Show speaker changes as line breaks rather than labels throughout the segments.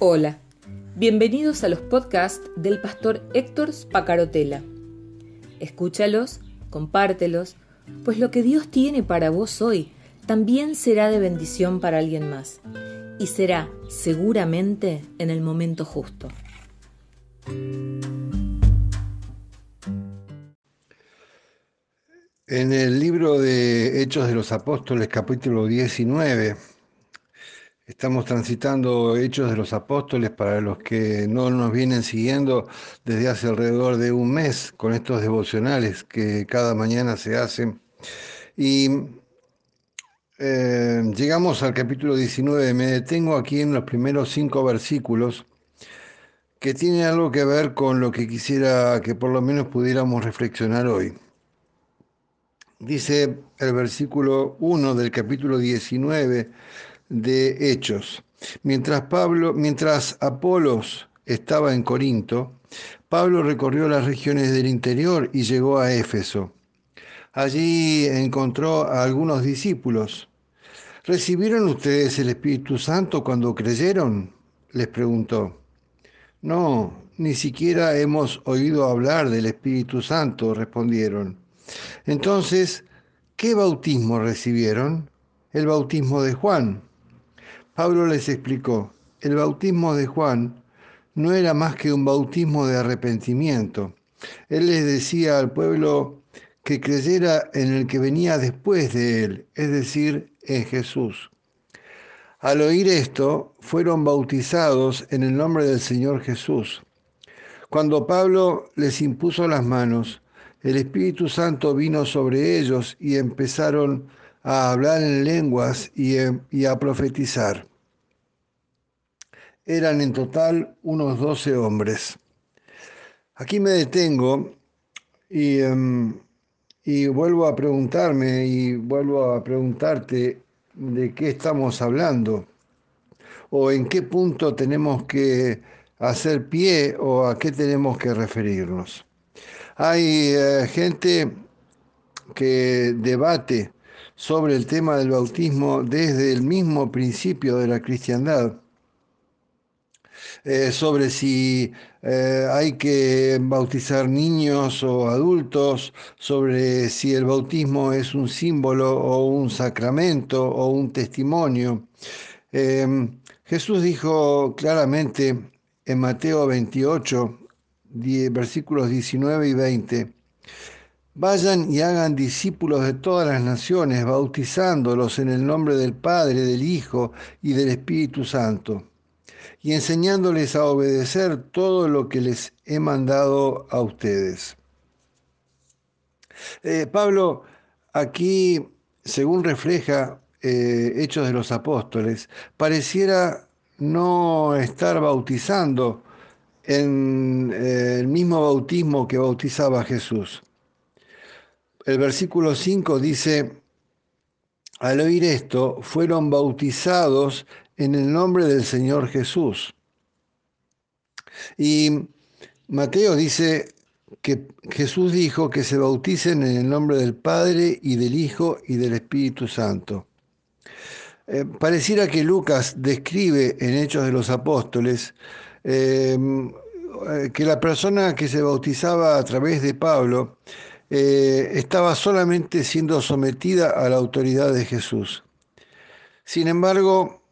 Hola, bienvenidos a los podcasts del pastor Héctor Spacarotela. Escúchalos, compártelos, pues lo que Dios tiene para vos hoy también será de bendición para alguien más y será seguramente en el momento justo.
En el libro de Hechos de los Apóstoles, capítulo 19, Estamos transitando Hechos de los Apóstoles para los que no nos vienen siguiendo desde hace alrededor de un mes con estos devocionales que cada mañana se hacen. Y eh, llegamos al capítulo 19. Me detengo aquí en los primeros cinco versículos que tienen algo que ver con lo que quisiera que por lo menos pudiéramos reflexionar hoy. Dice el versículo 1 del capítulo 19 de Hechos. Mientras, Pablo, mientras Apolos estaba en Corinto, Pablo recorrió las regiones del interior y llegó a Éfeso. Allí encontró a algunos discípulos. ¿Recibieron ustedes el Espíritu Santo cuando creyeron? les preguntó. No, ni siquiera hemos oído hablar del Espíritu Santo, respondieron. Entonces, ¿qué bautismo recibieron? El bautismo de Juan. Pablo les explicó, el bautismo de Juan no era más que un bautismo de arrepentimiento. Él les decía al pueblo que creyera en el que venía después de él, es decir, en Jesús. Al oír esto, fueron bautizados en el nombre del Señor Jesús. Cuando Pablo les impuso las manos, el Espíritu Santo vino sobre ellos y empezaron a hablar en lenguas y, a profetizar eran en total unos 12 hombres. Aquí me detengo y, em, y, vuelvo a preguntarme y vuelvo a preguntarte de qué estamos hablando o en qué punto tenemos que hacer pie o a qué tenemos que referirnos. Hay eh, gente que debate sobre el tema del bautismo desde el mismo principio de la cristiandad eh, sobre si eh, hay que bautizar niños o adultos, sobre si el bautismo es un símbolo o un sacramento o un testimonio. Em, Jesús dijo claramente en Mateo 28, versículos 19 y 20, Vayan y hagan discípulos de todas las naciones, bautizándolos en el nombre del Padre, del Hijo y del Espíritu Santo y enseñándoles a obedecer todo lo que les he mandado a ustedes. Eh, Pablo, aquí, según refleja eh, Hechos de los Apóstoles, pareciera no estar bautizando en eh, el mismo bautismo que bautizaba Jesús. El versículo 5 dice, al oír esto, fueron bautizados en el nombre del Señor Jesús. Y Mateo dice que Jesús dijo que se bauticen en el nombre del Padre y del Hijo y del Espíritu Santo. Eh, pareciera que Lucas describe en Hechos de los Apóstoles eh, que la persona que se bautizaba a través de Pablo eh, estaba solamente siendo sometida a la autoridad de Jesús. Sin embargo,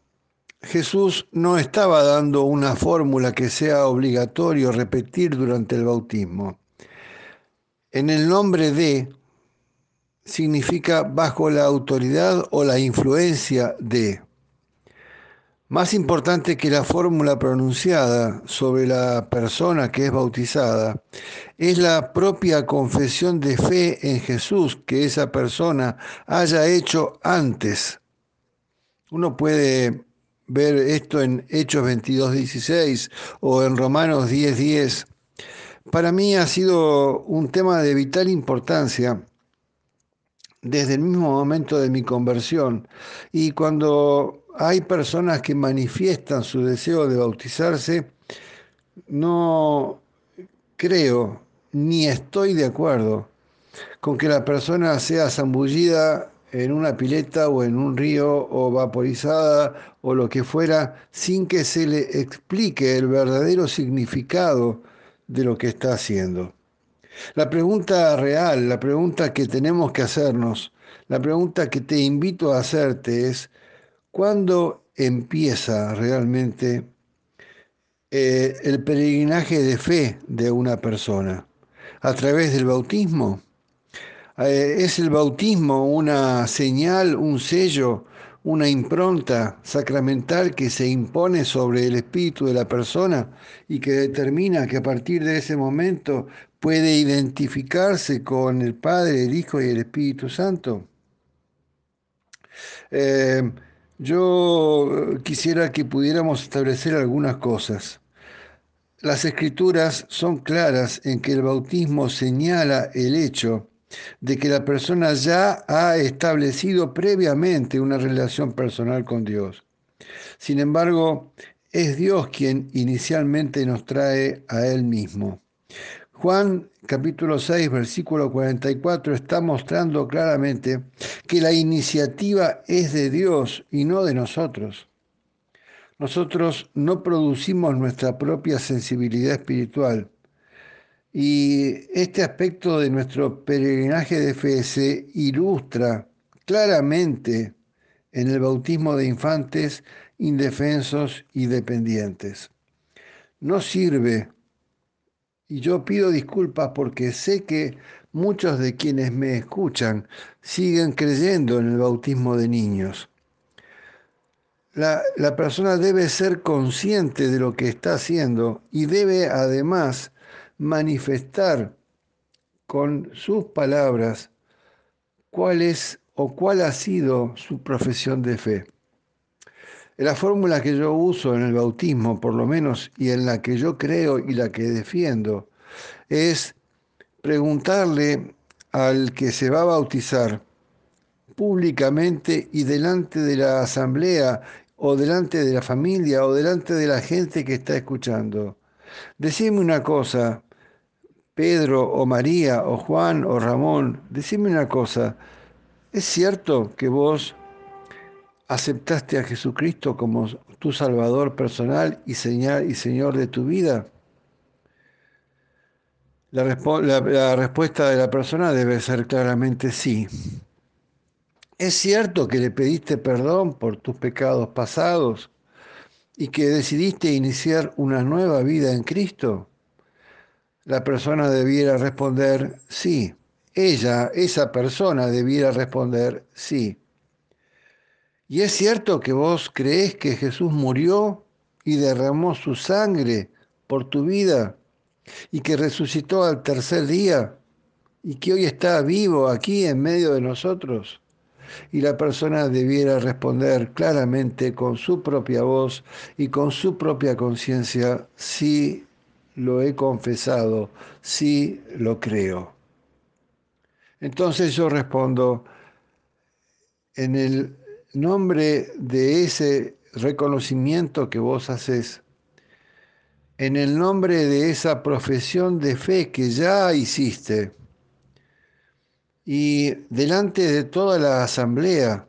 Jesús no estaba dando una fórmula que sea obligatorio repetir durante el bautismo. En el nombre de significa bajo la autoridad o la influencia de. Más importante que la fórmula pronunciada sobre la persona que es bautizada es la propia confesión de fe en Jesús que esa persona haya hecho antes. Uno puede ver esto en Hechos 22, 16 o en Romanos 10, 10. Para mí ha sido un tema de vital importancia desde el mismo momento de mi conversión. Y cuando hay personas que manifiestan su deseo de bautizarse, no creo ni estoy de acuerdo con que la persona sea zambullida en una pileta o en un río o vaporizada o lo que fuera sin que se le explique el verdadero significado de lo que está haciendo. La pregunta real, la pregunta que tenemos que hacernos, la pregunta que te invito a hacerte es, ¿cuándo empieza realmente eh, el peregrinaje de fe de una persona? ¿A través del bautismo? Eh, ¿Es el bautismo una señal, un sello, una impronta sacramental que se impone sobre el espíritu de la persona y que determina que a partir de ese momento puede identificarse con el Padre, el Hijo y el Espíritu Santo? Eh, yo quisiera que pudiéramos establecer algunas cosas. Las escrituras son claras en que el bautismo señala el hecho de que la persona ya ha establecido previamente una relación personal con Dios. Sin embargo, es Dios quien inicialmente nos trae a Él mismo. Juan capítulo 6, versículo 44 está mostrando claramente que la iniciativa es de Dios y no de nosotros. Nosotros no producimos nuestra propia sensibilidad espiritual y este aspecto de nuestro peregrinaje de fe se ilustra claramente en el bautismo de infantes indefensos y dependientes. No sirve, y yo pido disculpas porque sé que muchos de quienes me escuchan siguen creyendo en el bautismo de niños. La, la, persona debe ser consciente de lo que está haciendo y debe además manifestar con sus palabras cuál es o cuál ha sido su profesión de fe. La fórmula que yo uso en el bautismo, por lo menos, y en la que yo creo y la que defiendo, es preguntarle al que se va a bautizar públicamente y delante de la asamblea o delante de la familia o delante de la gente que está escuchando. Decime una cosa, Pedro o María o Juan o Ramón, decime una cosa, ¿es cierto que vos aceptaste a Jesucristo como tu Salvador personal y Señor, y Señor de tu vida? La, la respuesta de la persona debe ser claramente sí. ¿Es cierto que le pediste perdón por tus pecados pasados y que decidiste iniciar una nueva vida en Cristo? la persona debiera responder sí. Ella, esa persona, debiera responder sí. ¿Y es cierto que vos crees que Jesús murió y derramó su sangre por tu vida y que resucitó al tercer día y que hoy está vivo aquí en medio de nosotros? Y la persona debiera responder claramente con su propia voz y con su propia conciencia, sí lo he confesado, sí lo creo. Entonces yo respondo, en el nombre de ese reconocimiento que vos haces, en el nombre de esa profesión de fe que ya hiciste, y delante de toda la asamblea,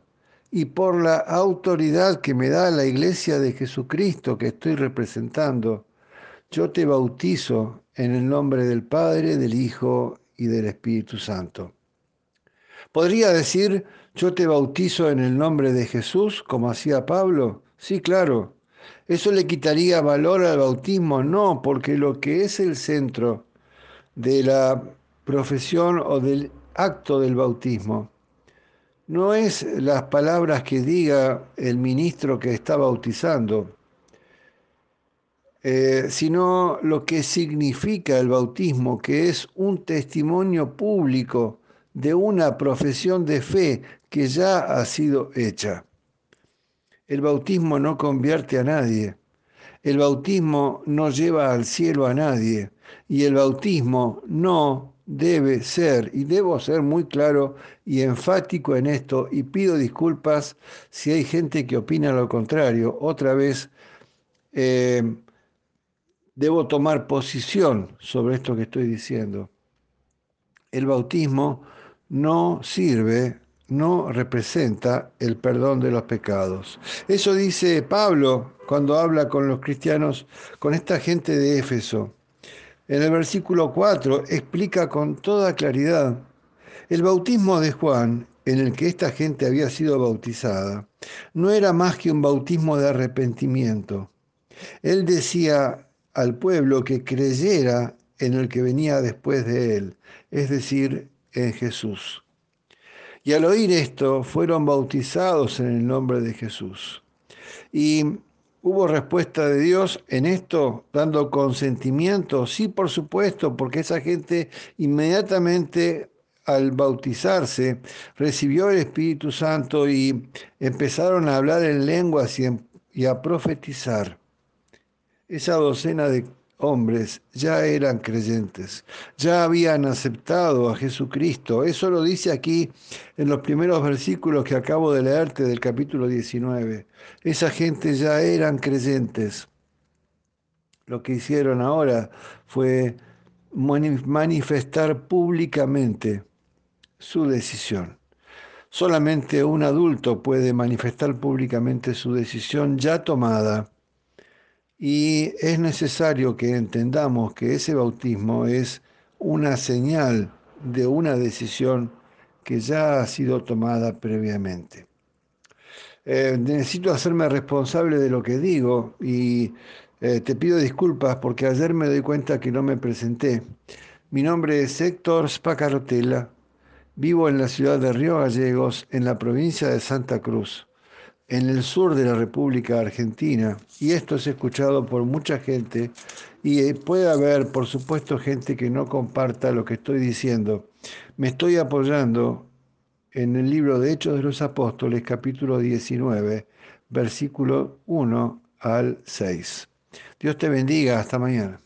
y por la autoridad que me da la iglesia de Jesucristo que estoy representando, yo te bautizo en el nombre del Padre, del Hijo y del Espíritu Santo. ¿Podría decir, yo te bautizo en el nombre de Jesús, como hacía Pablo? Sí, claro. ¿Eso le quitaría valor al bautismo? No, porque lo que es el centro de la profesión o del acto del bautismo no es las palabras que diga el ministro que está bautizando, eh, sino lo que significa el bautismo, que es un testimonio público de una profesión de fe que ya ha sido hecha. El bautismo no convierte a nadie, el bautismo no lleva al cielo a nadie y el bautismo no debe ser, y debo ser muy claro y enfático en esto, y pido disculpas si hay gente que opina lo contrario. Otra vez, eh, debo tomar posición sobre esto que estoy diciendo. El bautismo no sirve no representa el perdón de los pecados. Eso dice Pablo cuando habla con los cristianos, con esta gente de Éfeso. En el versículo 4 explica con toda claridad el bautismo de Juan, en el que esta gente había sido bautizada, no era más que un bautismo de arrepentimiento. Él decía al pueblo que creyera en el que venía después de él, es decir, en Jesús. Y al oír esto, fueron bautizados en el nombre de Jesús. Y hubo respuesta de Dios en esto, dando consentimiento. Sí, por supuesto, porque esa gente inmediatamente al bautizarse recibió el Espíritu Santo y empezaron a hablar en lenguas y, a profetizar. Esa docena de hombres ya eran creyentes, ya habían aceptado a Jesucristo. Eso lo dice aquí en los primeros versículos que acabo de leerte del capítulo 19. Esa gente ya eran creyentes. Lo que hicieron ahora fue manifestar públicamente su decisión. Solamente un adulto puede manifestar públicamente su decisión ya tomada y es necesario que entendamos que ese bautismo es una señal de una decisión que ya ha sido tomada previamente. Eh, necesito hacerme responsable de lo que digo y eh, te pido disculpas porque ayer me doy cuenta que no me presenté. Mi nombre es Héctor Spacarotela, vivo en la ciudad de Río Gallegos, en la provincia de Santa Cruz en el sur de la República Argentina, y esto es escuchado por mucha gente, y eh, puede haber, por supuesto, gente que no comparta lo que estoy diciendo. Me estoy apoyando en el libro de Hechos de los Apóstoles, capítulo 19, versículo 1 al 6. Dios te bendiga, hasta mañana.